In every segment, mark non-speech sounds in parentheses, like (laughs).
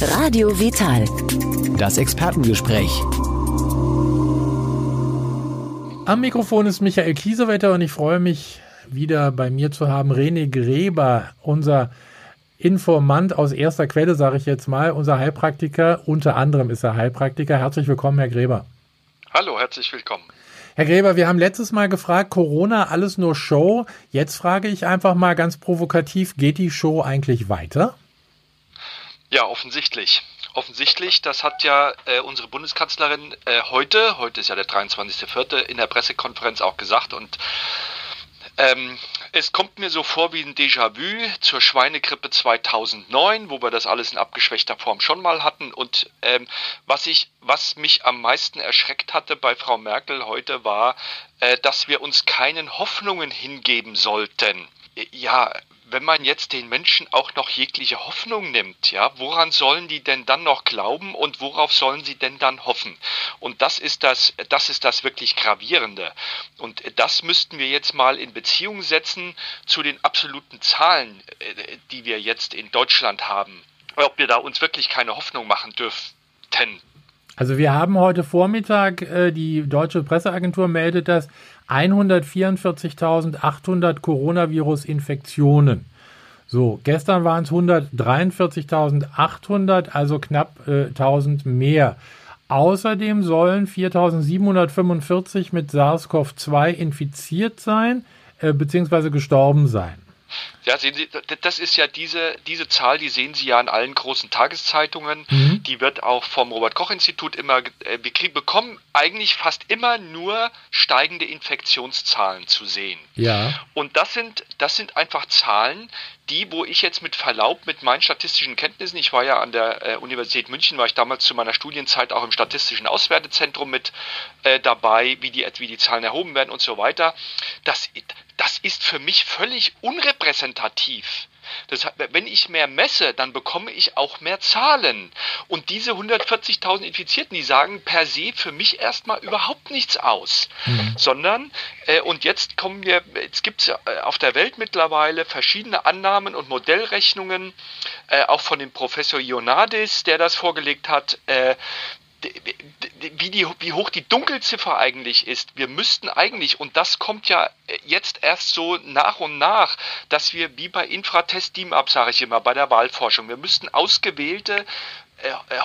Radio Vital. Das Expertengespräch. Am Mikrofon ist Michael Kiesewetter und ich freue mich wieder bei mir zu haben René Gräber, unser Informant aus erster Quelle, sage ich jetzt mal, unser Heilpraktiker. Unter anderem ist er Heilpraktiker. Herzlich willkommen, Herr Gräber. Hallo, herzlich willkommen. Herr Gräber, wir haben letztes Mal gefragt, Corona, alles nur Show. Jetzt frage ich einfach mal ganz provokativ, geht die Show eigentlich weiter? Ja, offensichtlich. Offensichtlich, das hat ja äh, unsere Bundeskanzlerin äh, heute, heute ist ja der 23.04., in der Pressekonferenz auch gesagt und ähm, es kommt mir so vor wie ein Déjà-vu zur Schweinegrippe 2009, wo wir das alles in abgeschwächter Form schon mal hatten. Und ähm, was ich, was mich am meisten erschreckt hatte bei Frau Merkel heute war, äh, dass wir uns keinen Hoffnungen hingeben sollten. Ja, wenn man jetzt den Menschen auch noch jegliche Hoffnung nimmt, ja, woran sollen die denn dann noch glauben und worauf sollen sie denn dann hoffen? Und das ist das, das ist das wirklich gravierende. Und das müssten wir jetzt mal in Beziehung setzen zu den absoluten Zahlen, äh, die wir jetzt in Deutschland haben. Ob wir da uns wirklich keine Hoffnung machen dürften. Also wir haben heute Vormittag, äh, die deutsche Presseagentur meldet das, 144.800 Coronavirus-Infektionen. So, gestern waren es 143.800, also knapp äh, 1000 mehr. Außerdem sollen 4.745 mit SARS-CoV-2 infiziert sein äh, bzw. gestorben sein. Ja, sehen Sie, das ist ja diese, diese Zahl, die sehen Sie ja in allen großen Tageszeitungen. Mhm. Die wird auch vom Robert-Koch-Institut immer, äh, wir bekommen eigentlich fast immer nur steigende Infektionszahlen zu sehen. Ja. Und das sind, das sind einfach Zahlen, die, wo ich jetzt mit Verlaub mit meinen statistischen Kenntnissen, ich war ja an der äh, Universität München, war ich damals zu meiner Studienzeit auch im statistischen Auswertezentrum mit äh, dabei, wie die, wie die Zahlen erhoben werden und so weiter. Das, das ist für mich völlig unrepräsentativ. Das, wenn ich mehr messe, dann bekomme ich auch mehr Zahlen. Und diese 140.000 Infizierten, die sagen per se für mich erstmal überhaupt nichts aus. Mhm. Sondern, äh, und jetzt kommen wir, jetzt gibt es äh, auf der Welt mittlerweile verschiedene Annahmen und Modellrechnungen, äh, auch von dem Professor Ionadis, der das vorgelegt hat, äh, wie, die, wie hoch die Dunkelziffer eigentlich ist. Wir müssten eigentlich, und das kommt ja jetzt erst so nach und nach, dass wir wie bei Infratest DIMAP, sage ich immer, bei der Wahlforschung, wir müssten ausgewählte äh, äh,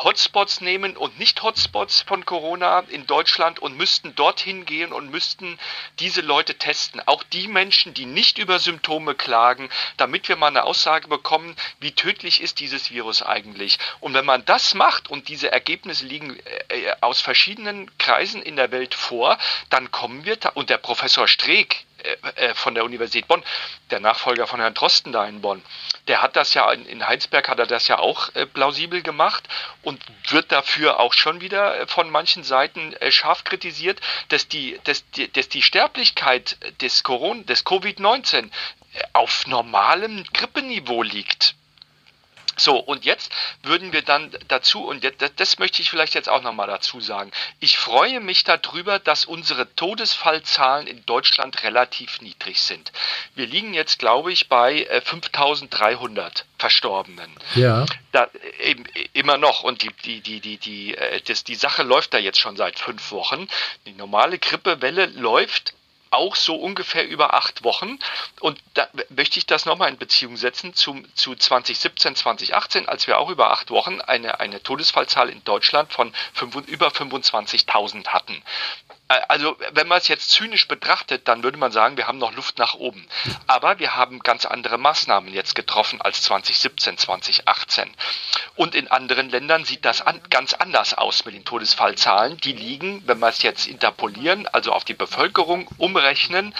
Hotspots nehmen und nicht Hotspots von Corona in Deutschland und müssten dorthin gehen und müssten diese Leute testen. Auch die Menschen, die nicht über Symptome klagen, damit wir mal eine Aussage bekommen, wie tödlich ist dieses Virus eigentlich. Und wenn man das macht und diese Ergebnisse liegen äh, aus verschiedenen Kreisen in der Welt vor, dann kommen wir, und der Professor Streeck, von der Universität Bonn, der Nachfolger von Herrn Drosten da in Bonn, der hat das ja in, Heinsberg hat er das ja auch äh, plausibel gemacht und wird dafür auch schon wieder äh, von manchen Seiten äh, scharf kritisiert, dass die, dass, die, dass die Sterblichkeit des Corona, des Covid-19 äh, auf normalem Grippeniveau liegt. So, und jetzt würden wir dann dazu, und das, das möchte ich vielleicht jetzt auch nochmal dazu sagen, ich freue mich darüber, dass unsere Todesfallzahlen in Deutschland relativ niedrig sind. Wir liegen jetzt, glaube ich, bei 5300 äh, Verstorbenen. Ja. Da, eben, immer noch. Und die, die, die, die, die, äh, das, die Sache läuft da jetzt schon seit fünf Wochen. Die normale Grippewelle läuft auch so ungefähr über acht Wochen. Und da möchte ich das nochmal in Beziehung setzen zu, zu 2017, 2018, als wir auch über acht Wochen eine, eine Todesfallzahl in Deutschland von fünf, über 25.000 hatten. Äh, also wenn man es jetzt zynisch betrachtet, dann würde man sagen, wir haben noch Luft nach oben. Aber wir haben ganz andere Maßnahmen jetzt getroffen als 2017, 2018. Und in anderen Ländern sieht das an, ganz anders aus mit den Todesfallzahlen. Die liegen, wenn wir es jetzt interpolieren, also auf die Bevölkerung umrechnen,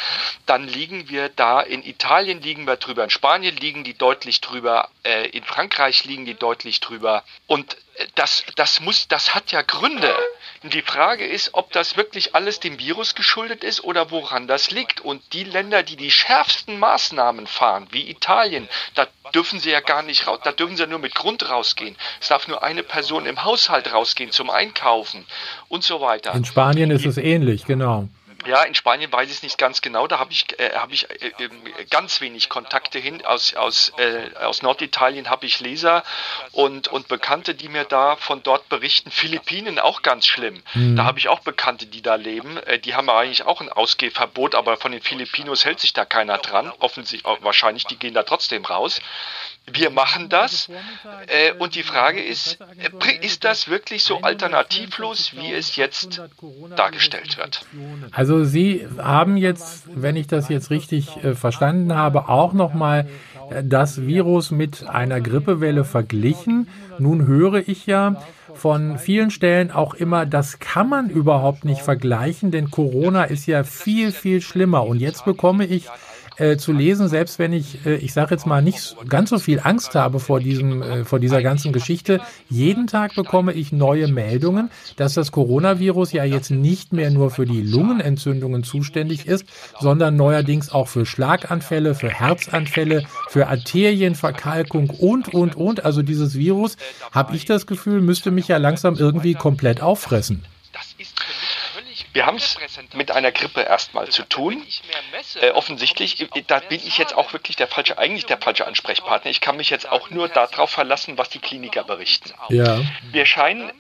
dann liegen wir da, in Italien liegen wir drüber, in Spanien liegen die deutlich drüber, äh, in Frankreich liegen die deutlich drüber. Und äh, das, das muss, das hat ja Gründe. Die Frage ist, ob das wirklich alles dem Virus geschuldet ist oder woran das liegt. Und die Länder, die die schärfsten Maßnahmen fahren, wie Italien, da dürfen sie ja gar nicht raus, da dürfen sie ja nur mit Grund rausgehen. Es darf nur eine Person im Haushalt rausgehen zum Einkaufen und so weiter. In Spanien ist es ähnlich, genau. Ja, in Spanien weiß ich es nicht ganz genau. Da habe ich, äh, hab ich äh, ganz wenig Kontakte hin. Aus, aus, äh, aus Norditalien habe ich Leser und, und Bekannte, die mir da von dort berichten. Philippinen auch ganz schlimm. Mhm. Da habe ich auch Bekannte, die da leben. Äh, die haben eigentlich auch ein Ausgehverbot, aber von den Filipinos hält sich da keiner dran. Offensichtlich, wahrscheinlich, die gehen da trotzdem raus wir machen das. Äh, und die Frage ist, ist das wirklich so alternativlos, wie es jetzt dargestellt wird? Also Sie haben jetzt, wenn ich das jetzt richtig äh, verstanden habe, auch nochmal äh, das Virus mit einer Grippewelle verglichen. Nun höre ich ja von vielen Stellen auch immer, das kann man überhaupt nicht vergleichen, denn Corona ist ja viel, viel schlimmer. Und jetzt bekomme ich äh, zu lesen, selbst wenn ich, äh, ich sage jetzt mal, nicht ganz so viel Angst habe vor diesem, äh, vor dieser ganzen Geschichte. Jeden Tag bekomme ich neue Meldungen, dass das Coronavirus ja jetzt nicht mehr nur für die Lungenentzündungen zuständig ist, sondern neuerdings auch für Schlaganfälle, für Herzanfälle, für Arterienverkalkung und, und, und. Also dieses Virus, habe ich das Gefühl, müsste mich ja langsam irgendwie komplett auffressen. Wir haben es mit einer Grippe erstmal zu tun. Äh, offensichtlich, äh, da bin ich jetzt auch wirklich der falsche, eigentlich der falsche Ansprechpartner. Ich kann mich jetzt auch nur darauf verlassen, was die Kliniker berichten. Ja. Wir scheinen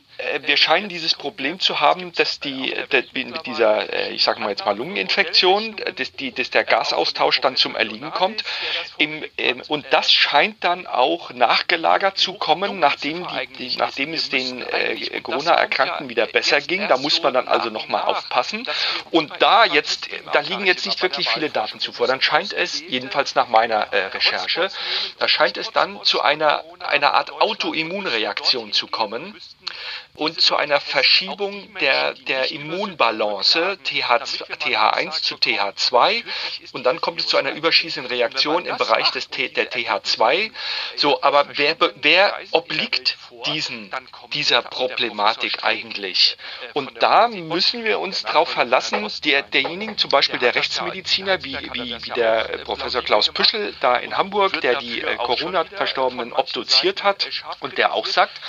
wir scheinen dieses Problem zu haben, dass die, äh, mit dieser, äh, ich sage mal jetzt mal Lungeninfektion, dass, die, dass der Gasaustausch dann zum Erliegen kommt. Im, ähm, und das scheint dann auch nachgelagert zu kommen, nachdem, die, nachdem es den äh, Corona-Erkrankten wieder besser ging. Da muss man dann also nochmal aufpassen. Und da jetzt, da liegen jetzt nicht wirklich viele Daten zuvor. Dann scheint es, jedenfalls nach meiner äh, Recherche, da scheint es dann zu einer, einer Art Autoimmunreaktion zu kommen und zu einer Verschiebung der, der Immunbalance TH, TH1 zu TH2 und dann kommt es zu einer überschießenden Reaktion im Bereich des der TH2. So, aber wer, wer obliegt diesen, dieser Problematik eigentlich? Und da müssen wir uns darauf verlassen, der, derjenigen, zum Beispiel der Rechtsmediziner, wie, wie, wie der Professor Klaus Püschel da in Hamburg, der die äh, Corona-Verstorbenen obduziert hat und der auch sagt,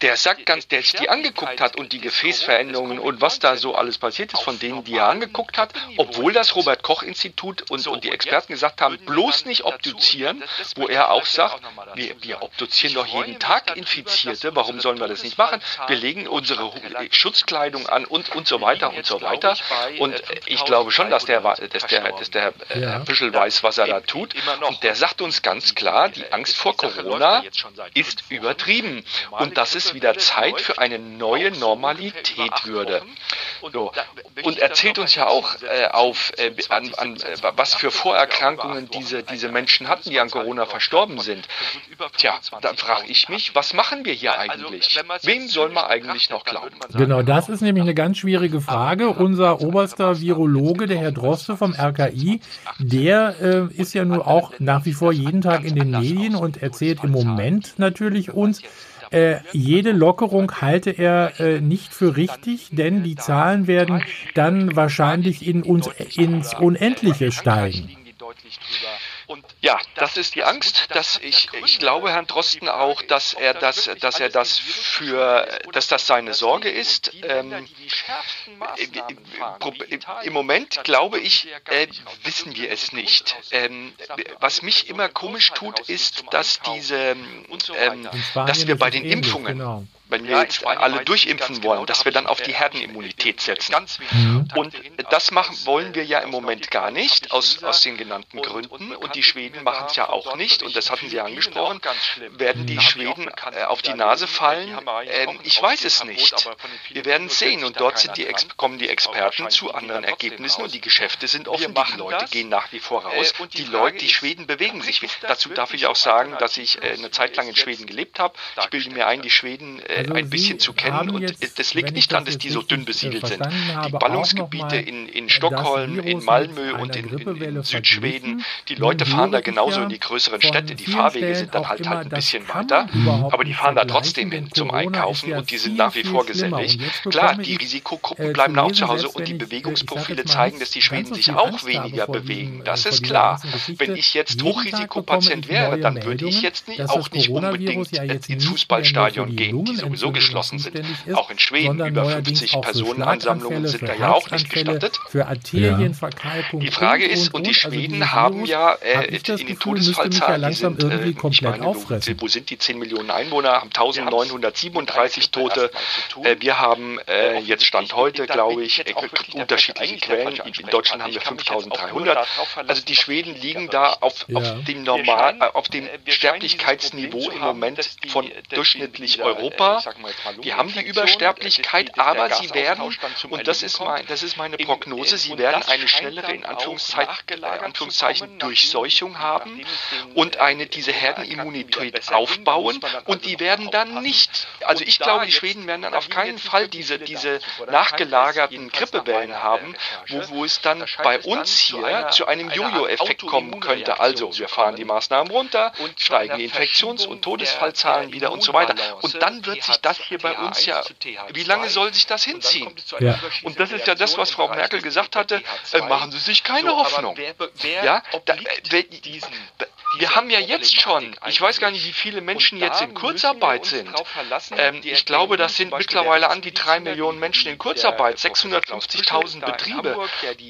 der sagt ganz, der die angeguckt hat und die Gefäßveränderungen und was da so alles passiert ist, von denen die er angeguckt hat, obwohl das Robert Koch Institut und, und die Experten gesagt haben, bloß nicht obduzieren, wo er auch sagt, wir, wir obduzieren doch jeden Tag Infizierte, warum sollen wir das nicht machen? Wir legen unsere Schutzkleidung an und, und so weiter und so weiter. Und ich glaube schon, dass der, dass der, dass der äh, Herr Büschel weiß, was er da tut. Und der sagt uns ganz klar, die Angst vor Corona ist übertrieben. Und das ist wieder Zeit für eine neue Normalität würde. So. Und erzählt uns ja auch äh, auf, äh, an, an, äh, was für Vorerkrankungen diese, diese Menschen hatten, die an Corona verstorben sind. Tja, dann frage ich mich, was machen wir hier eigentlich? Wem soll man eigentlich noch glauben? Genau, das ist nämlich eine ganz schwierige Frage. Unser oberster Virologe, der Herr Droste vom RKI, der äh, ist ja nur auch nach wie vor jeden Tag in den Medien und erzählt im Moment natürlich uns, äh, jede Lockerung halte er äh, nicht für richtig, denn die Zahlen werden dann wahrscheinlich in uns ins Unendliche steigen. Ja, das ist die Angst, dass ich, ich glaube Herrn Drosten auch, dass er das, dass er das für, dass das seine Sorge ist. Ähm, Im Moment glaube ich, äh, wissen wir es nicht. Ähm, was mich immer komisch tut, ist, dass diese, ähm, dass wir bei den Impfungen genau wenn wir jetzt alle durchimpfen wollen, dass wir dann auf die Herdenimmunität setzen. Mhm. Und das machen wollen wir ja im Moment gar nicht, aus, aus den genannten Gründen. Und die Schweden machen es ja auch nicht. Und das hatten Sie angesprochen. Werden die Schweden äh, auf die Nase fallen? Ähm, ich weiß es nicht. Wir werden es sehen. Und dort sind die, kommen die Experten zu anderen Ergebnissen und die Geschäfte sind offen. Die Leute gehen nach wie vor raus. Äh, die Leute, die Schweden bewegen sich. Dazu darf ich auch sagen, dass ich äh, eine Zeit lang in Schweden gelebt habe. Ich bilde mir ein, die Schweden also ein bisschen zu kennen. Und das liegt nicht daran, dass die so dünn besiedelt sind. Die Ballungsgebiete in, in Stockholm, in Malmö und in, in, Südschweden, die Leute fahren da genauso in die größeren Städte. Die Fahrwege sind dann halt halt ein bisschen weiter, aber die fahren da trotzdem hin zum Einkaufen und die sind nach wie vor gesellig. Klar, die Risikogruppen äh, bleiben auch zu Hause und die Bewegungsprofile zeigen, dass die Schweden sich auch weniger bewegen. Das ist klar. Wenn ich jetzt Hochrisikopatient wäre, dann würde ich jetzt auch nicht unbedingt ins Fußballstadion gehen. Diese sowieso geschlossen sind. Ist, auch in Schweden über 50 Personenansammlungen sind da ja auch nicht gestattet. Für Arterienverkalkung. Die Frage ist, und, und die also Schweden also haben ja äh, in den Todesfallzahlen, ja sind, irgendwie komplett meine, wo sind die 10 Millionen Einwohner, haben 1937 Tote. Äh, wir haben äh, jetzt Stand heute, glaube ich, äh, unterschiedliche Quellen. In Deutschland haben wir 5300. Also die Schweden liegen da auf, auf dem normal, auf dem Sterblichkeitsniveau im Moment von durchschnittlich Europa. Wir haben die Übersterblichkeit, aber sie werden, und das ist, mein, das ist meine Prognose, sie werden eine schnellere, in Anführungszeichen, Durchseuchung haben und eine, diese Herdenimmunität aufbauen und die werden dann nicht, also ich glaube, die Schweden werden dann auf keinen Fall diese, diese nachgelagerten Grippewellen haben, wo, wo es dann bei uns hier zu einem Jojo-Effekt kommen könnte. Also wir fahren die Maßnahmen runter, steigen die Infektions- und Todesfallzahlen wieder und so weiter. Und dann wird sich das hier bei uns ja, wie lange soll sich das hinziehen? Ja. Und das ist ja das, was Frau Merkel gesagt hatte, äh, machen Sie sich keine Hoffnung. Ja, da, äh, wir haben ja jetzt schon, ich weiß gar nicht, wie viele Menschen jetzt in Kurzarbeit sind. Ähm, ich glaube, das sind mittlerweile an die drei Millionen Menschen in Kurzarbeit, 650.000 Betriebe.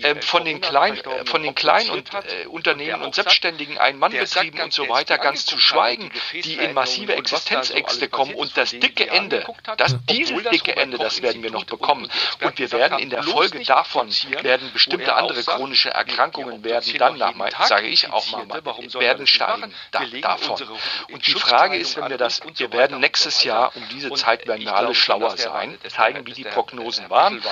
Ähm, von den kleinen, äh, von den kleinen und, äh, Unternehmen und Selbstständigen, Ein-Mann-Betrieben und so weiter, ganz zu schweigen, die in massive Existenzängste kommen. Und das dicke Ende, das, dieses dicke Ende, das werden wir noch bekommen. Und wir werden in der Folge davon, werden bestimmte andere chronische Erkrankungen werden dann, sage ich auch mal, werden steigen da, davon. Und die Frage ist, wenn wir das, wir werden nächstes Jahr um diese Zeit werden wir alle schlauer sein, zeigen, wie die Prognosen waren.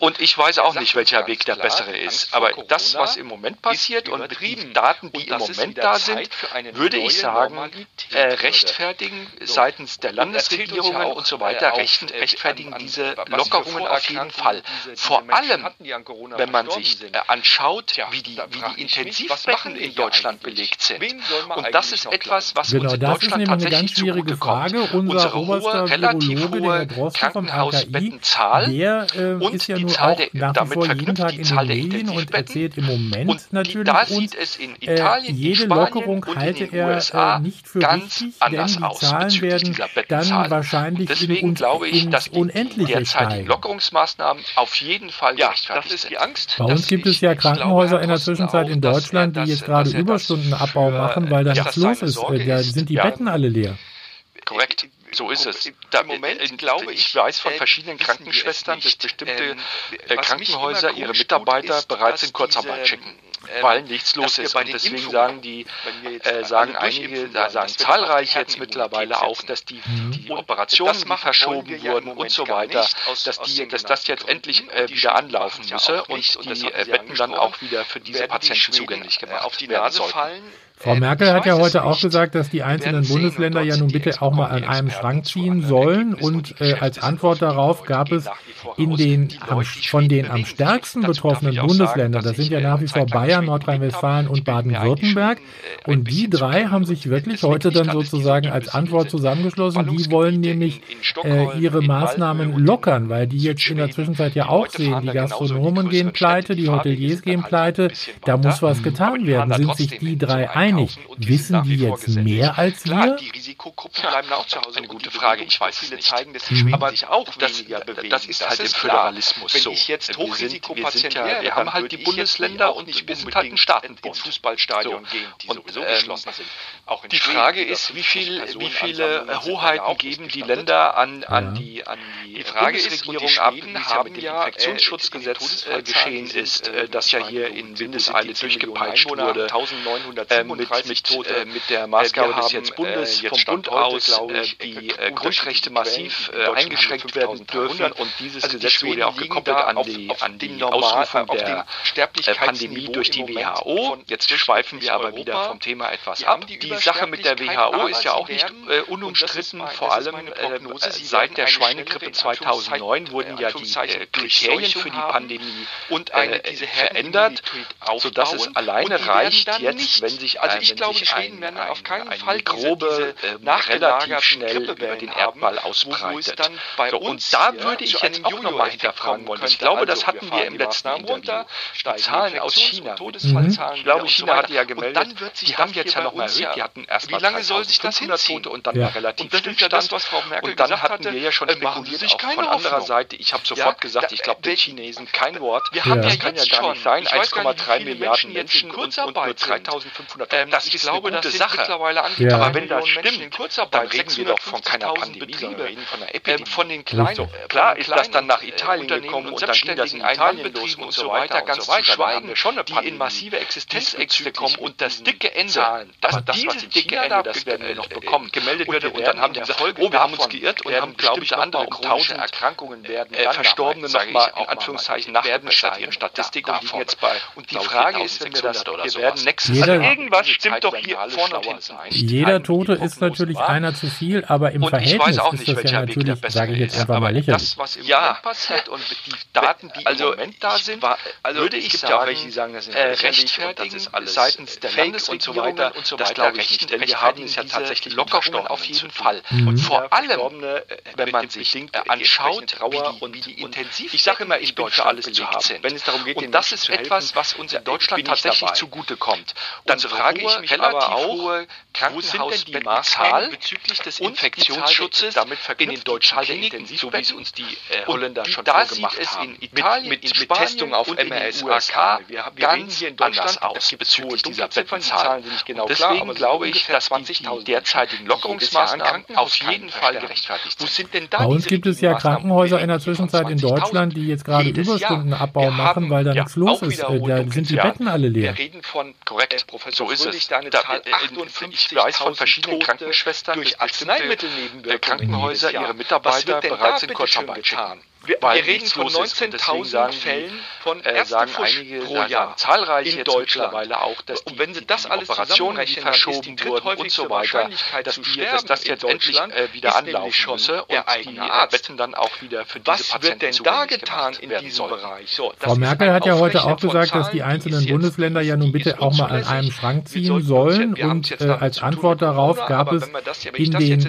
Und ich weiß auch nicht, welcher Weg der bessere ist. Aber das, was im Moment passiert und den Daten, die im Moment da sind, würde ich sagen, äh, rechtfertigen seitens der Landesregierungen und so weiter, rechtfertigen diese Lockerungen auf jeden Fall. Vor allem, wenn man sich äh, anschaut, wie die, wie die Intensivbetten in Deutschland belegt sind. Und das ist etwas, was genau, uns in Deutschland tatsächlich zugutekommt. Unser oberster relativ hohe Krankenhausbettenzahl der äh, und ist ja nur auch der, nach wie vor jeden Tag in den Medien und erzählt im Moment und natürlich da sieht es in äh, Italien, äh, jede in Lockerung halte er äh, nicht für richtig, denn die Zahlen werden dann wahrscheinlich deswegen in, glaube ich, dass die Unendliche steigen. Lockerungsmaßnahmen auf jeden Fall ja, das ist die Angst. Bei uns gibt es ja Krankenhäuser in der Zwischenzeit in Deutschland, die jetzt gerade Überstundenabbau machen, weil da nichts los ist. Da sind die Betten alle leer. Korrekt. So ist es. Da, Im Moment äh, glaube ich, weiß von verschiedenen Krankenschwestern, dass bestimmte ähm, äh, Krankenhäuser ihre Mitarbeiter ist, bereits in Kurzarbeit schicken, ähm, weil nichts los ist. Und deswegen Impfungen, sagen die, äh, sagen einige, da sagen zahlreich jetzt mittlerweile auch, dass die, die Operationen verschoben wurden und so weiter, dass, die, dass das jetzt endlich äh, wieder anlaufen müsse und die äh, Betten dann auch wieder für diese Patienten zugänglich gemacht werden sollten. Frau Merkel hat ja heute auch gesagt, dass die einzelnen Bundesländer ja nun bitte auch mal an einem Strang ziehen sollen. Und äh, als Antwort darauf gab es in den am, von den am stärksten betroffenen Bundesländern, das sind ja nach wie vor Bayern, Nordrhein-Westfalen und Baden-Württemberg. Und die drei haben sich wirklich heute dann sozusagen als Antwort zusammengeschlossen. Die wollen nämlich äh, ihre Maßnahmen lockern, weil die jetzt in der Zwischenzeit ja auch sehen, die Gastronomen gehen pleite, die Hoteliers gehen pleite. Da muss was getan werden. Sind sich die drei einig? Einig. Wissen die jetzt mehr als wir? Die Risikogruppen bleiben auch zu Hause. Eine gute Frage, ich weiß es nicht. Zeigen, dass die mhm. aber sich auch das, weniger bewegen. Das ist halt im Föderalismus so. Wenn ich jetzt Hochrisikopatient wäre, wir haben halt die Bundesländer und wir sind halt ein Staatenbund. ins Fußballstadion gehen, die sowieso ähm, geschlossen sind. die Frage ist, wie, viel, wie viele Hoheiten geben die Länder an, an die, an die, Bundesregierung ab, wie es ja mit dem Infektionsschutzgesetz geschehen ist, das ja hier in Windeseile durchgepeitscht wurde. 1997 mit, mit. Äh, mit der Maßgabe des jetzt Bundes, äh, jetzt vom Bund aus, äh, die äh, Grundrechte massiv äh, eingeschränkt werden dürfen. Und dieses also Gesetz wurde auch gekoppelt an die, an die Ausrufung der äh, Pandemie durch die WHO. Jetzt schweifen wir aber wieder vom Thema etwas ab. Die Sache mit der WHO ist ja auch nicht äh, unumstritten. Vor allem äh, seit der Schweinegrippe 2009 wurden ja die äh, Kriterien für die Pandemie und eine, äh, verändert, sodass es alleine reicht, jetzt, wenn sich Also ich glaube, die Schweden werden auf keinen Fall grobe, relativ schnell über den Erdball ausbreitet. Dann bei so, und da würde ich jetzt auch nochmal hinterfragen wollen. Ich glaube, das hatten wir im letzten Interview. Die Zahlen aus China. Todesfallzahlen. Ich glaube, China hatte ja gemeldet, die haben jetzt ja nochmal erhöht. Die hatten erst Wie lange soll sich das hinziehen? und dann war relativ Stillstand. Und dann hatten wir ja schon spekuliert, auch von anderer Seite. Ich habe sofort gesagt, ich glaube den Chinesen kein Wort. Wir haben ja kann ja gar nicht sein. 1,3 Milliarden Menschen und, und nur 3500 ähm, Das ist eine gute Sache. Aber wenn das stimmt, dann reden wir doch von keiner Pandemie, sondern reden von einer Epidemie. Von den kleinen, klar ist das dann nach Italien gekommen und dann ging das in Italien los und so weiter, ganz zu schweigen, die in massive Existenzängste kommen und das dicke Ende, also dieses dicke Ende, das werden wir noch bekommen, gemeldet wird und dann haben die gesagt, oh, wir haben uns geirrt und haben, glaube ich, andere um tausend Erkrankungen werden, Verstorbene nochmal in Anführungszeichen nachgebessert, ihre Statistik und liegen jetzt bei. Und die Frage ist, wenn wir das, wir werden nächstes Jahr, also irgendwas stimmt doch hier vorne und hinten. Jeder Tote ist natürlich einer zu viel, aber im Verhältnis ist das ja natürlich, sage ich jetzt einfach mal lächerlich. Das, was im Moment passiert und die (laughs) Daten, die im Moment da sind, also würde ich sagen, ja auch welche, die sagen, das sind äh, rechtfertigen, das ist alles seitens der Landes und so weiter, und so das glaube ich nicht, denn wir haben es ja tatsächlich Lockerungen auf jeden Fall. Mhm. Und vor allem, äh, wenn man sich anschaut, wie die intensiv, ich sage immer, ich bin für alles zu haben, wenn es darum geht, und das ist etwas, was uns in Deutschland tatsächlich zugute kommt. Dann frage ich mich aber auch, wo sind denn die Maßnahmen bezüglich des Infektionsschutzes damit in den deutschen Kliniken, so wie es uns die äh, Holländer schon da vorgemacht sieht es in Italien, mit, mit, in mit Testung auf MRSAK wir, wir ganz hier in Deutschland aus bezüglich dieser Bettenzahlen. Genau deswegen glaube ich, dass die derzeitigen Lockerungsmaßnahmen auf jeden Fall gerechtfertigt sind. Wo sind denn da Bei uns gibt es ja Krankenhäuser in der Zwischenzeit in Deutschland, die jetzt gerade Überstundenabbau machen, weil da nichts los ist. Äh, da sind die Betten alle leer. Wir reden von, korrekt, Professor, so ist es. Da, ich weiß von verschiedenen Krankenschwestern durch Arzneimittelnebenwirkungen Krankenhäuser ihre Mitarbeiter bereits in Kurzarbeit schicken. Wir, wir reden von 19.000 Fällen von äh, sagen einige pro Jahr. Zahlreiche in Deutschland. mittlerweile auch, dass die, und wenn Sie das alles Operationen die verschoben wurden und so weiter, dass, die, dass das jetzt endlich äh, wieder anlaufen müsse und die Arzt. Betten dann auch wieder für diese Was Patienten wird denn da getan in diesem Bereich? So, Frau Merkel hat ja heute auch gesagt, dass die einzelnen Bundesländer ja nun bitte auch mal an einem Schrank ziehen sollen und äh, als Antwort darauf gab es in den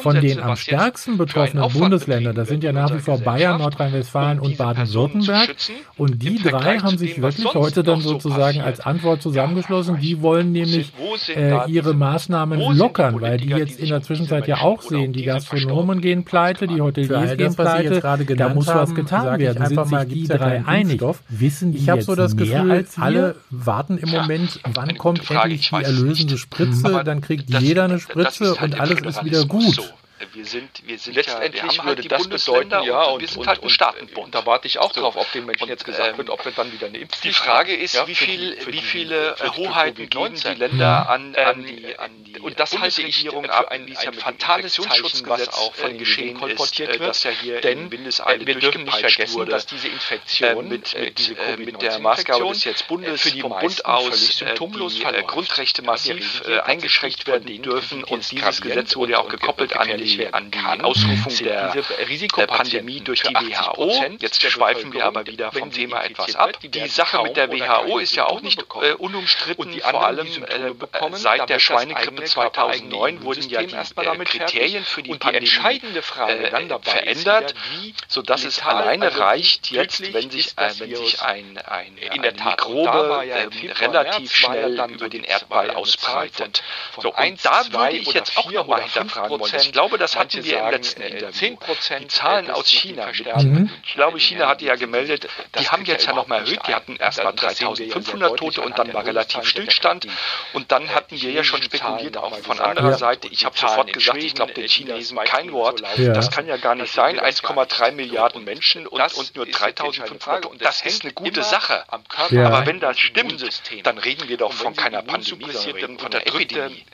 von den am stärksten betroffenen Bundesländern, das sind ja nach wie vor Bayern Bayern, Nordrhein-Westfalen und Baden-Württemberg. Und die drei haben sich wirklich heute dann sozusagen als Antwort zusammengeschlossen. Die wollen nämlich äh, ihre Maßnahmen lockern, weil die jetzt in der Zwischenzeit ja auch sehen, die Gastronomen gehen pleite, die Hoteliers gehen pleite. Da muss was getan werden. Sind sich die drei einig? Wissen die ich habe so das Gefühl, alle warten im Moment, wann kommt endlich die erlösende Spritze, dann kriegt jeder eine Spritze und alles ist wieder gut wir sind, wir sind letztendlich ja, wir würde halt das bedeuten, ja, und, wir sind und, halt ein Staatenbund. Und da warte ich auch so, drauf, ob den Menschen und, jetzt gesagt ähm, wird, ob wir dann wieder eine Impfpflicht Die Frage ist, ja, wie, viel, die, wie viele die, Hoheiten geben die Länder an, an, die, an die Und das halte ich für ein, ein fatales Zeichen, was auch von den Geschehen kolportiert wird, dass ja hier denn äh, wir dürfen nicht vergessen, dass diese Infektion mit, mit, mit der Maßgabe des jetzt Bundes für die Bund aus symptomlos die Grundrechte massiv eingeschränkt werden dürfen und dieses Gesetz wurde ja auch gekoppelt an die sich an die Ausrufung der Risikopandemie durch die WHO. Jetzt schweifen wir aber wieder vom Thema etwas ab. Die Sache mit der WHO ist ja auch nicht äh, unumstritten. Und vor allem äh, seit der Schweinegrippe 2009 wurden ja die äh, Kriterien für die Pandemie entscheidende Frage dann dabei verändert, sodass es alleine also reicht jetzt, wenn sich, wenn sich ein, ein, in der Mikrobe relativ schnell über den Erdball ausbreitet. So, und da würde ich jetzt auch nochmal hinterfragen wollen. Ich glaube, das hatten wir im letzten äh, Interview. Die Zahlen aus China. Mhm. Ich glaube, China hatte ja gemeldet, die haben jetzt ja nochmal erhöht. Die hatten erst mal 3500 Tote und dann war relativ Stillstand. Und dann hatten wir ja schon spekuliert, auch von anderer Seite. Ich habe sofort gesagt, ich glaube den Chinesen kein Wort. Das kann ja gar nicht sein. 1,3 Milliarden Menschen und, und nur 3500 Und das ist eine gute Sache. Aber wenn das stimmt, dann reden wir doch von keiner Pandemie, sondern von der Epidemie.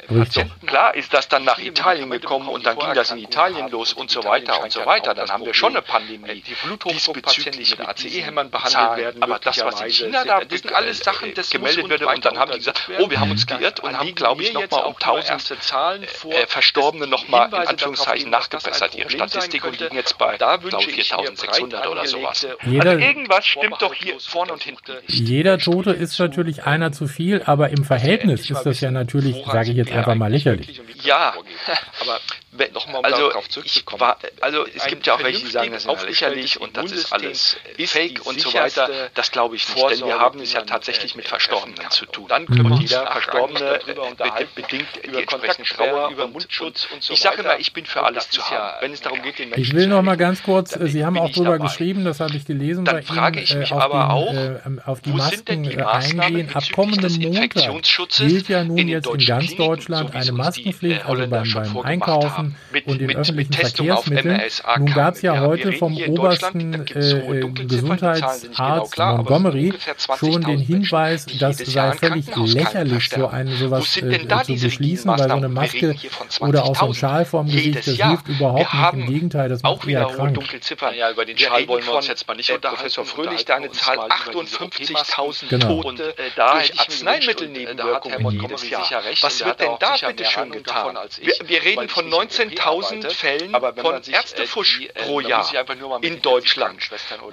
Klar ist das dann nach Italien gekommen und dann ging das was in Italien los und so weiter und so weiter, dann haben wir schon eine Pandemie. Die Bluthochdruckpatienten, die mit ACE-Hämmern behandelt werden, aber das, was in China da, das sind alles Sachen, das gemeldet wird und dann haben die gesagt, oh, wir haben uns geirrt und haben, glaube ich, nochmal um 1000 Zahlen äh, Verstorbene nochmal in Anführungszeichen nachgebessert, ihre Statistik und liegen jetzt bei, glaube 4600 oder sowas. Jeder, also irgendwas stimmt doch hier vorne und hinten. Jeder Tote ist natürlich einer zu viel, aber im Verhältnis ist das ja natürlich, sage ich jetzt einfach mal lächerlich. Ja, aber nochmal um also, darauf zurückzukommen. War, also es gibt ja auch welche, die sagen, das ist lächerlich und das ist alles Fake und so weiter. Das glaube ich nicht, denn wir haben es ja tatsächlich mit Verstorbenen zu tun. Dann können wir uns jeder Verstorbene bedingt die entsprechenden Trauer über Mundschutz und so Ich sage immer, ich bin für alles zu haben. Wenn es darum geht, den Menschen Ich will noch mal ganz kurz, Sie haben auch drüber geschrieben, das habe ich gelesen Dann frage ich mich aber auch, auf die Masken eingehen. Ab kommendem Montag gilt ja nun jetzt in ganz Deutschland eine Maskenpflicht, also beim Einkaufen mit, und den mit, öffentlichen mit Verkehrsmitteln. Nun gab es ja, ja heute vom obersten äh, Gesundheitsarzt genau klar, Montgomery schon den Hinweis, das sei völlig lächerlich, so ein sowas äh, zu beschließen, weil so eine Maske oder auch so ein Schal vorm Gesicht, das hilft überhaupt nicht. Im Gegenteil, das macht eher krank. Dunkelziffern. Ja, über den Schal wollen wir uns jetzt mal nicht unterhalten. Professor Fröhlich, da eine Zahl 58.000 genau. Tote äh, durch Arzneimittelnebenwirkungen jedes Jahr. Was wird denn da bitte schön getan? Wir reden von 19 15.000 Fällen von äh, Ärztefusch äh, pro Jahr in Deutschland.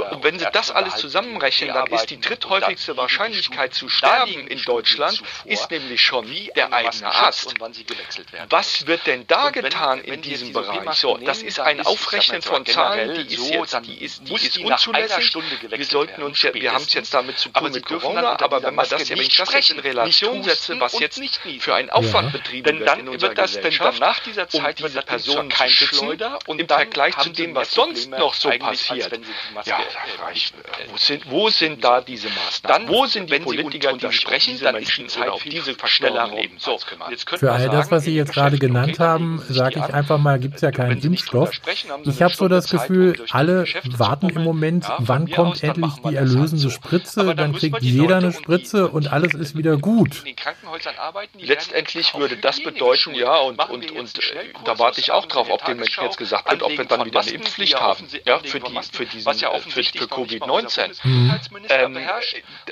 Und wenn Sie das alles zusammenrechnen, dann ist die dritthäufigste Wahrscheinlichkeit zu sterben in Deutschland, ist nämlich schon der eigene Arzt. Was wird denn da getan in diesem Bereich? So, das ist ein Aufrechnen von Zahlen, die ist jetzt, die ist, die ist unzulässig. Wir sollten uns, wir haben es jetzt damit zu tun mit Corona, aber wenn man das ja nicht in Relation setze, was jetzt für einen Aufwand betrieben wird, dann wird das denn dann Zeit diese Person kein Schleuder und im Vergleich zu dem, was sonst noch so passiert. Ja, äh, wo sind, wo sind da diese Maßnahmen? Dann, wo sind die Politiker, die sprechen, dann ist die Zeit für diese Verstellung eben so. Für all das, was Sie jetzt gerade genannt haben, sage ich einfach mal, gibt es ja keinen Impfstoff. Ich habe so das Gefühl, alle warten im Moment, wann kommt endlich die erlösende Spritze, dann kriegt jeder eine Spritze und alles ist wieder gut. Letztendlich würde das bedeuten, ja, und, und, und da warte ich auch drauf, ob den Menschen jetzt gesagt wird, ob wir dann wieder eine Impfpflicht haben, ja, für, die, für, diesen, äh, für, für Covid-19. Mhm. Ähm,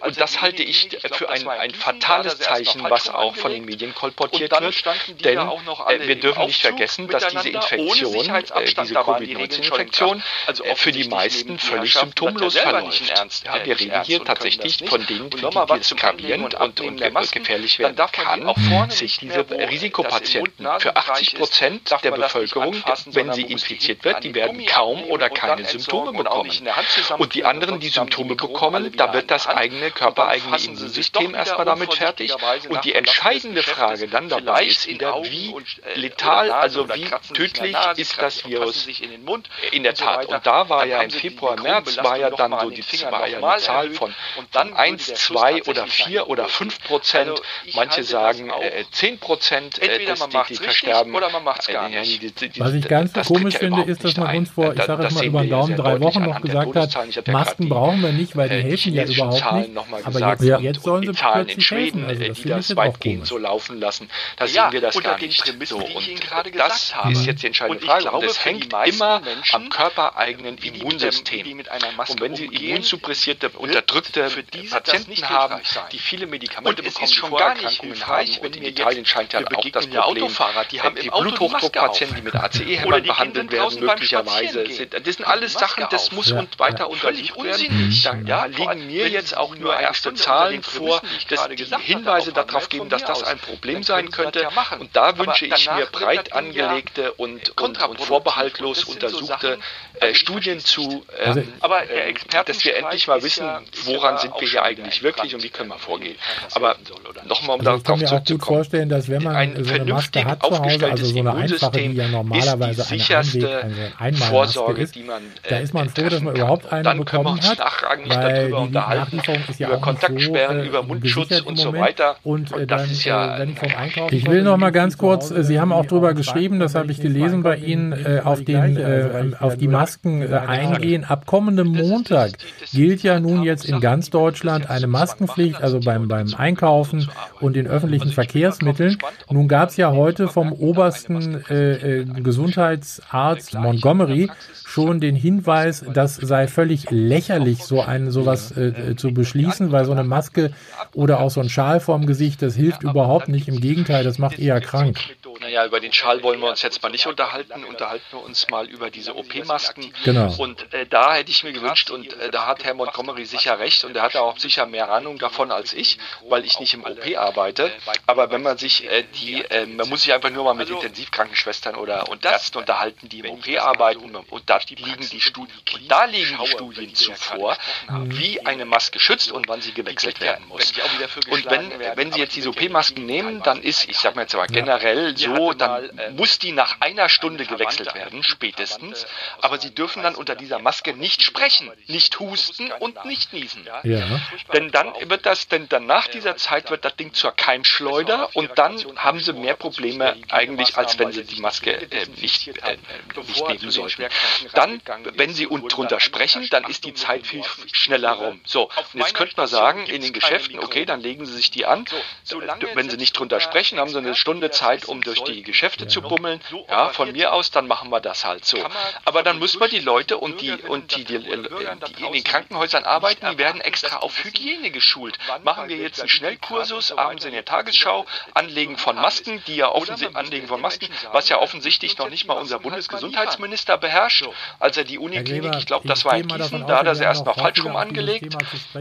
und das halte ich für ein, ein fatales Zeichen, was auch von den Medien kolportiert wird, denn äh, wir dürfen nicht vergessen, dass diese Infektion, äh, diese Covid-19-Infektion, also äh, für die meisten völlig symptomlos verläuft. Ja, wir reden hier tatsächlich von denen, für die es gravierend und, und, und gefährlich werden kann, sich diese Risikopatienten für 80 Prozent der Bevölkerung, wenn sie infiziert wird, die werden kaum oder keine Symptome bekommen. Und die anderen, die Symptome bekommen, da wird das eigene körpereigene Immunsystem erstmal damit fertig. Und die entscheidende Frage dann dabei ist wieder, wie letal, also wie tödlich ist das Virus in der Tat. Und da war ja im Februar, März, war ja dann so die, war ja eine Zahl von, von 1, 2 oder 4 oder 5 Prozent. Also Manche sagen äh, 10 Prozent, äh, dass die, die versterben. Oder man es nicht. Was ich ganz komisch finde, ist, dass man uns vor, ich sage es mal über den Daumen, drei Wochen noch gesagt hat, Masken brauchen wir nicht, weil die helfen ja überhaupt nicht. Aber jetzt, jetzt sollen sie plötzlich helfen. Also das finde ich jetzt auch komisch. so laufen lassen. Da sehen wir das gar nicht. So, und das ist jetzt die entscheidende Frage. Und das hängt immer am körpereigenen Immunsystem. Und wenn Sie immunsuppressierte, unterdrückte Patienten haben, die viele Medikamente bekommen, die Vorerkrankungen haben, und in Italien scheint ja auch das Problem, die haben Bluthochdruckpatienten, die mit ACE-Hämmern behandelt werden, möglicherweise. Sind, das sind alles Sachen, das muss ja. und weiter untersucht werden. Da ja, liegen mir jetzt auch nur erste Zahlen vor, dass die Hinweise darauf geben, dass das ein Problem sein könnte. Und da wünsche ich mir breit angelegte und, und, und vorbehaltlos untersuchte äh, Studien zu, äh, also, äh, dass wir endlich mal wissen, woran sind wir hier eigentlich wirklich und wie können wir vorgehen. Aber nochmal, um also darauf zurückzukommen. Ich kann mir auch gut vorstellen, dass wenn man so eine Maske hat zu Hause, also so eine einfache, die ja normalerweise eine Einweg, also Einmalmaske ist, man, äh, da ist man froh, dass man überhaupt eine bekommen hat, weil die Nachlieferung ist ja auch nicht so äh, über Mundschutz und so weiter. Und, äh, dann, ja, wenn ich vom ich will noch mal ganz kurz, Sie haben auch drüber geschrieben, das habe ich gelesen bei Ihnen, äh, auf den, äh, auf die Masken äh, eingehen. Ab kommendem Montag gilt ja nun jetzt in ganz Deutschland eine Maskenpflicht, also beim, beim Einkaufen und den öffentlichen Verkehrsmitteln. Nun gab es ja heute vom obersten äh, äh Gesundheitsarzt Montgomery schon den Hinweis, das sei völlig lächerlich, so ein sowas äh, zu beschließen, weil so eine Maske oder auch so ein Schal vorm Gesicht, das hilft überhaupt nicht. Im Gegenteil, das macht eher krank. Naja, über den Schal wollen wir uns jetzt mal nicht unterhalten. Unterhalten wir uns mal über diese OP-Masken. Genau. Und äh, da hätte ich mir gewünscht, und äh, da hat Herr Montgomery sicher recht, und er hat auch sicher mehr Ahnung davon als ich, weil ich nicht im OP arbeite. Aber wenn man sich äh, die, äh, man muss sich einfach nur mal mit Intensivkrankenschwestern oder und Ärzten unterhalten, die im OP arbeiten, und da liegen die Studien, da liegen die Studien zuvor, wie eine Maske schützt und wann sie gewechselt werden muss. Und wenn, wenn Sie jetzt diese OP-Masken nehmen, dann ist, ich sage mal jetzt aber generell so, so, dann äh, muss die nach einer Stunde gewechselt werden, spätestens. Aber sie dürfen dann unter dieser Maske nicht sprechen, nicht husten und nicht niesen. Ja. Denn dann wird das, denn dann nach dieser Zeit wird das Ding zur Keimschleuder und dann haben sie mehr Probleme eigentlich, als wenn sie die Maske äh, nicht, äh, nicht nehmen sollten. Dann, wenn sie drunter sprechen, dann ist die Zeit viel schneller rum. So, und jetzt könnte man sagen, in den Geschäften, okay, dann legen sie sich die an. Wenn sie nicht drunter sprechen, haben sie eine Stunde Zeit, um durch die Geschäfte zu bummeln. Ja, von mir aus, dann machen wir das halt so. Aber dann müssen wir die Leute und die, und die, die, die in den Krankenhäusern arbeiten, die werden extra auf Hygiene geschult. Machen wir jetzt einen Schnellkursus, abends in der Tagesschau, Anlegen von Masken, die ja offensichtlich, Anlegen von Masken, was ja offensichtlich noch nicht mal unser Bundesgesundheitsminister beherrscht, als er die Uniklinik, ich glaube, das war in Gießen, da hat er sie erst noch falsch rum angelegt.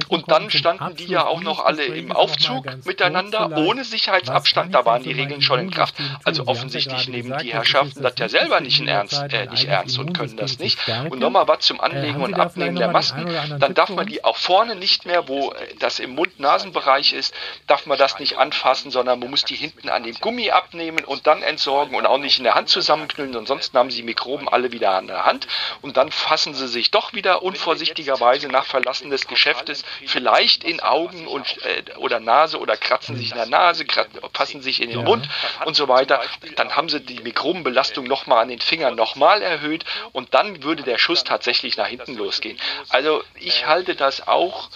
Und dann standen die ja auch noch alle im Aufzug miteinander, ohne Sicherheitsabstand, da waren die Regeln schon in Kraft. Also also offensichtlich nehmen die Herrschaften das ja selber nicht, in ernst, äh, nicht ernst und können das nicht. Und nochmal was zum äh, Anlegen und Abnehmen der Masken, dann darf man die auch vorne nicht mehr, wo äh, das im Mund-Nasen-Bereich ist, darf man das nicht anfassen, sondern man muss die hinten an dem Gummi abnehmen und dann entsorgen und auch nicht in der Hand zusammenknüllen. Ansonsten haben sie Mikroben alle wieder an der Hand und dann fassen sie sich doch wieder unvorsichtigerweise nach Verlassen des Geschäftes vielleicht in Augen und, äh, oder Nase oder kratzen sich in der Nase, fassen sich in den Mund und so weiter dann haben sie die Mikrobenbelastung nochmal an den Fingern nochmal erhöht und dann würde der Schuss tatsächlich nach hinten losgehen. Also ich halte das auch,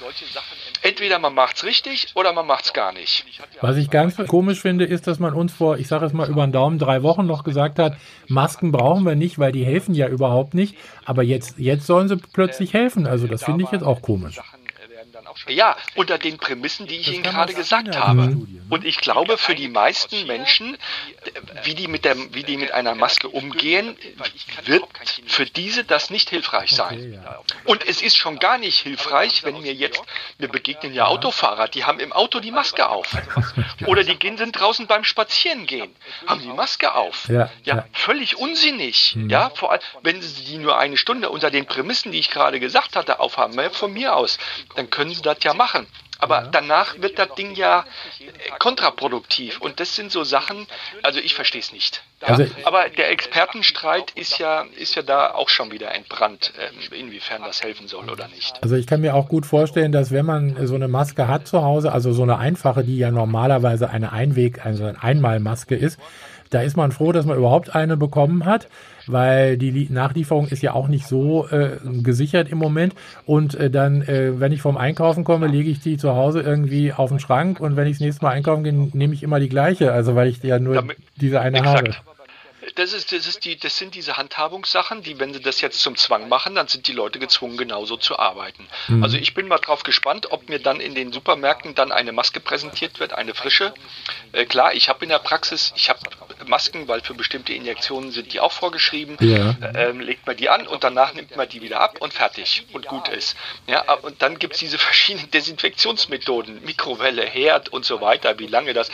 entweder man macht es richtig oder man macht es gar nicht. Was ich ganz komisch finde, ist, dass man uns vor, ich sage es mal über den Daumen, drei Wochen noch gesagt hat, Masken brauchen wir nicht, weil die helfen ja überhaupt nicht. Aber jetzt, jetzt sollen sie plötzlich helfen. Also das finde ich jetzt auch komisch. Ja, unter den Prämissen, die ich Ihnen gerade gesagt habe. Ne? Und ich glaube, für die meisten Menschen, wie die, mit der, wie die mit einer Maske umgehen, wird für diese das nicht hilfreich sein. Und es ist schon gar nicht hilfreich, wenn mir jetzt, mir begegnen ja Autofahrer, die haben im Auto die Maske auf. Oder die gehen, sind draußen beim Spazierengehen, haben die Maske auf. Ja, ja völlig unsinnig. Mhm. Ja, vor allem, wenn sie die nur eine Stunde unter den Prämissen, die ich gerade gesagt hatte, aufhaben, von mir aus, dann können sie das ja machen. Aber ja. danach wird das Ding ja kontraproduktiv. Und das sind so Sachen, also ich verstehe es nicht. Ja? Also, aber der Expertenstreit ist ja, ist ja da auch schon wieder entbrannt, ähm, inwiefern das helfen soll oder nicht. Also ich kann mir auch gut vorstellen, dass wenn man so eine Maske hat zu Hause, also so eine einfache, die ja normalerweise eine Einweg, also eine Einmalmaske ist, da ist man froh, dass man überhaupt eine bekommen hat, weil die Nachlieferung ist ja auch nicht so äh, gesichert im Moment. Und äh, dann, äh, wenn ich vom Einkaufen komme, lege ich die zu Hause irgendwie auf den Schrank und wenn ich das nächste Mal einkaufen gehe, nehme ich immer die gleiche, also weil ich ja nur Damit, diese eine exakt. habe das, ist, das, ist die, das sind diese Handhabungssachen, die, wenn sie das jetzt zum Zwang machen, dann sind die Leute gezwungen, genauso zu arbeiten. Mhm. Also ich bin mal drauf gespannt, ob mir dann in den Supermärkten dann eine Maske präsentiert wird, eine frische. Äh, klar, ich habe in der Praxis, ich habe Masken, weil für bestimmte Injektionen sind die auch vorgeschrieben. Ja. Äh, legt man die an und danach nimmt man die wieder ab und fertig und gut ist. Ja, und dann gibt es diese (laughs) verschiedenen Desinfektionsmethoden, Mikrowelle, Herd und so weiter, wie lange das, äh,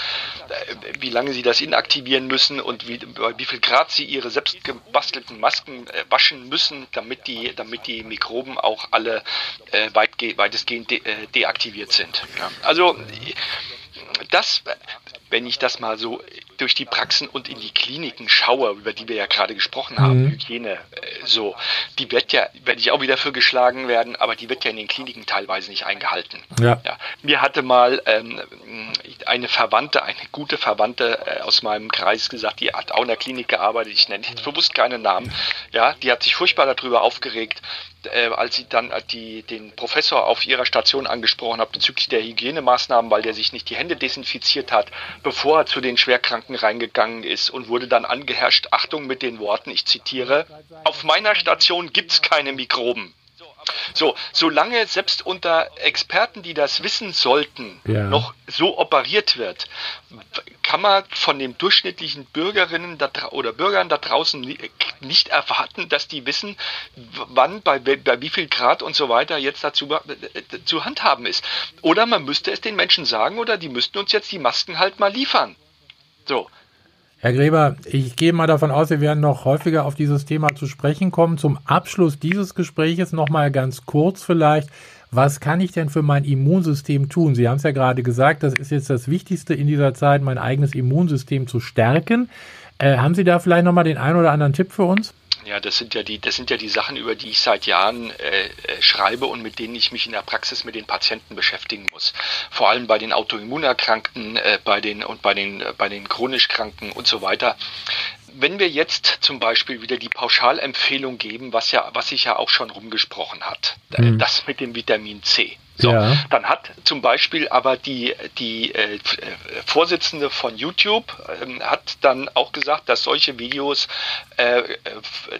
wie lange sie das inaktivieren müssen und wie, wie viel Grad sie ihre selbst gebastelten Masken äh, waschen müssen, damit die, damit die Mikroben auch alle äh, weitestgehend de, äh, deaktiviert sind. Ja. Also das, wenn ich das mal so durch die Praxen und in die Kliniken schaue, über die wir ja gerade gesprochen haben, mhm. Hygiene, äh, so, die wird ja, werde ich auch wieder für geschlagen werden, aber die wird ja in den Kliniken teilweise nicht eingehalten. Ja. ja. Mir hatte mal ähm, eine Verwandte, eine gute Verwandte äh, aus meinem Kreis gesagt, die hat auch in der Klinik gearbeitet, ich nenne jetzt bewusst keinen Namen, ja, die hat sich furchtbar darüber aufgeregt, äh, als ich dann die, den Professor auf ihrer Station angesprochen habe bezüglich der Hygienemaßnahmen, weil der sich nicht die Hände desinfiziert hat, bevor er zu den Schwerkranken reingegangen ist und wurde dann angeherrscht, Achtung mit den Worten, ich zitiere, auf meiner Station gibt es keine Mikroben. So, solange selbst unter Experten, die das wissen sollten, ja. noch so operiert wird, kann man von den durchschnittlichen Bürgerinnen oder Bürgern da draußen nicht erwarten, dass die wissen, wann, bei, bei wie viel Grad und so weiter jetzt dazu äh, zu handhaben ist. Oder man müsste es den Menschen sagen oder die müssten uns jetzt die Masken halt mal liefern. So, Herr Gräber, ich gehe mal davon aus, wir werden noch häufiger auf dieses Thema zu sprechen kommen. Zum Abschluss dieses Gespräches noch mal ganz kurz vielleicht. Was kann ich denn für mein Immunsystem tun? Sie haben es ja gerade gesagt, das ist jetzt das Wichtigste in dieser Zeit, mein eigenes Immunsystem zu stärken. Äh, haben Sie da vielleicht noch mal den einen oder anderen Tipp für uns? Ja, das sind ja die, das sind ja die Sachen, über die ich seit Jahren äh, äh, schreibe und mit denen ich mich in der Praxis mit den Patienten beschäftigen muss. Vor allem bei den Autoimmunerkrankten, äh, bei den und bei den äh, bei den chronisch Kranken und so weiter wenn wir jetzt zum Beispiel wieder die Pauschalempfehlung geben, was ja, was sich ja auch schon rumgesprochen hat, äh, mhm. das mit dem Vitamin C. So, ja. dann hat zum Beispiel aber die, die äh, Vorsitzende von YouTube äh, hat dann auch gesagt, dass solche Videos, äh, äh,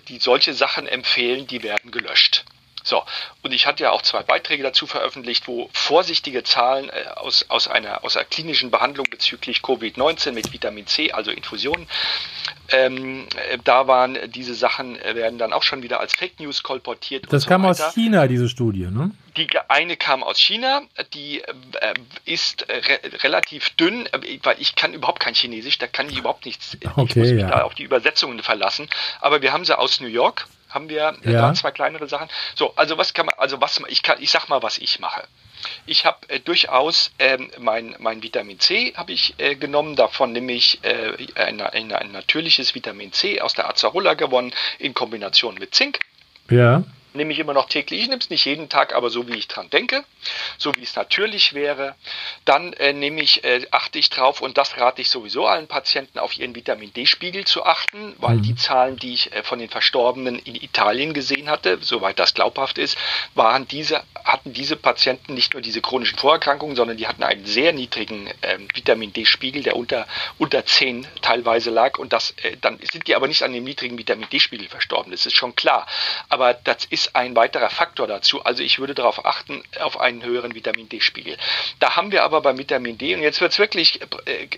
die solche Sachen empfehlen, die werden gelöscht. So, und ich hatte ja auch zwei Beiträge dazu veröffentlicht, wo vorsichtige Zahlen äh, aus, aus, einer, aus einer klinischen Behandlung bezüglich Covid-19 mit Vitamin C, also Infusionen, ähm, äh, da waren diese Sachen, äh, werden dann auch schon wieder als Fake News kolportiert. Das kam so aus China, diese Studie, ne? Die eine kam aus China, die äh, ist re relativ dünn, weil ich kann überhaupt kein Chinesisch, da kann ich überhaupt nichts. Okay, ich muss mich ja. da auf die Übersetzungen verlassen. Aber wir haben sie aus New York haben wir äh, ja. da zwei kleinere Sachen. So, also was kann man, also was ich kann, ich sag mal, was ich mache. Ich habe äh, durchaus ähm, mein, mein Vitamin C habe ich äh, genommen. Davon nehme ich äh, ein, ein, ein natürliches Vitamin C aus der Azarulla gewonnen in Kombination mit Zink. Ja nehme ich immer noch täglich. Ich nehme es nicht jeden Tag, aber so wie ich dran denke, so wie es natürlich wäre. Dann äh, nehme ich, äh, achte ich drauf und das rate ich sowieso allen Patienten, auf ihren Vitamin D-Spiegel zu achten, weil mhm. die Zahlen, die ich äh, von den Verstorbenen in Italien gesehen hatte, soweit das glaubhaft ist, waren diese, hatten diese Patienten nicht nur diese chronischen Vorerkrankungen, sondern die hatten einen sehr niedrigen ähm, Vitamin D-Spiegel, der unter, unter 10 teilweise lag und das, äh, dann sind die aber nicht an dem niedrigen Vitamin D-Spiegel verstorben, das ist schon klar. Aber das ist ist ein weiterer Faktor dazu. Also ich würde darauf achten, auf einen höheren Vitamin D-Spiegel. Da haben wir aber beim Vitamin D, und jetzt wird es wirklich, äh,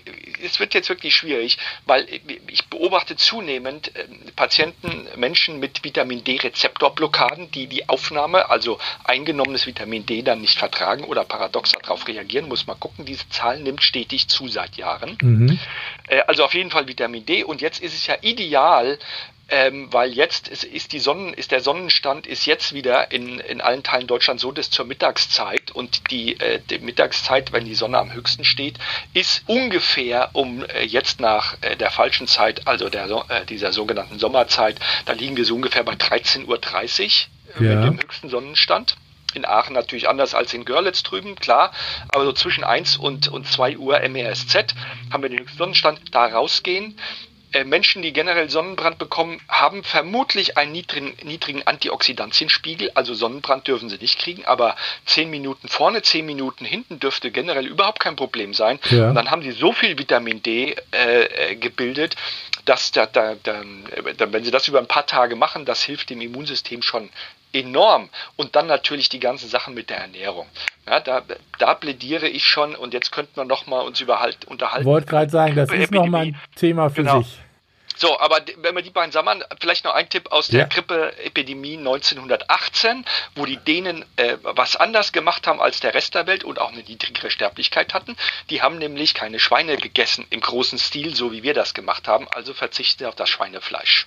es wird jetzt wirklich schwierig, weil ich beobachte zunehmend äh, Patienten, Menschen mit Vitamin D-Rezeptorblockaden, die die Aufnahme, also eingenommenes Vitamin D dann nicht vertragen oder paradox darauf reagieren. Muss man gucken, diese Zahl nimmt stetig zu seit Jahren. Mhm. Äh, also auf jeden Fall Vitamin D. Und jetzt ist es ja ideal, ähm, weil jetzt ist, ist, die Sonnen, ist der Sonnenstand ist jetzt wieder in, in allen Teilen Deutschlands so, dass zur Mittagszeit und die, äh, die Mittagszeit, wenn die Sonne am höchsten steht, ist ungefähr um äh, jetzt nach äh, der falschen Zeit, also der, äh, dieser sogenannten Sommerzeit, da liegen wir so ungefähr bei 13.30 Uhr äh, ja. mit dem höchsten Sonnenstand. In Aachen natürlich anders als in Görlitz drüben, klar. Aber so zwischen 1 und, und 2 Uhr MERSZ haben wir den höchsten Sonnenstand. Da rausgehen, Menschen, die generell Sonnenbrand bekommen, haben vermutlich einen niedrigen, niedrigen Antioxidantienspiegel. Also Sonnenbrand dürfen sie nicht kriegen, aber zehn Minuten vorne, zehn Minuten hinten dürfte generell überhaupt kein Problem sein. Ja. Und dann haben sie so viel Vitamin D äh, äh gebildet, dass da, da, da, wenn sie das über ein paar Tage machen, das hilft dem Immunsystem schon enorm. Und dann natürlich die ganzen Sachen mit der Ernährung. Ja, da, da plädiere ich schon und jetzt könnten wir nochmal uns überhalt, unterhalten. Ich wollte gerade sagen, das ist nochmal ein Thema für genau. sich. So, aber wenn wir die beiden sammeln, vielleicht noch ein Tipp aus der ja. Grippeepidemie 1918, wo die Dänen äh, was anders gemacht haben als der Rest der Welt und auch eine niedrigere Sterblichkeit hatten. Die haben nämlich keine Schweine gegessen im großen Stil, so wie wir das gemacht haben, also verzichten auf das Schweinefleisch.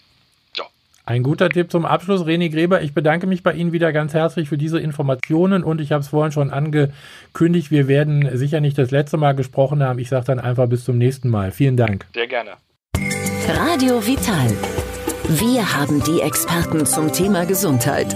Ein guter Tipp zum Abschluss, René Gräber. Ich bedanke mich bei Ihnen wieder ganz herzlich für diese Informationen und ich habe es vorhin schon angekündigt, wir werden sicher nicht das letzte Mal gesprochen haben. Ich sage dann einfach bis zum nächsten Mal. Vielen Dank. Sehr gerne. Radio Vital. Wir haben die Experten zum Thema Gesundheit.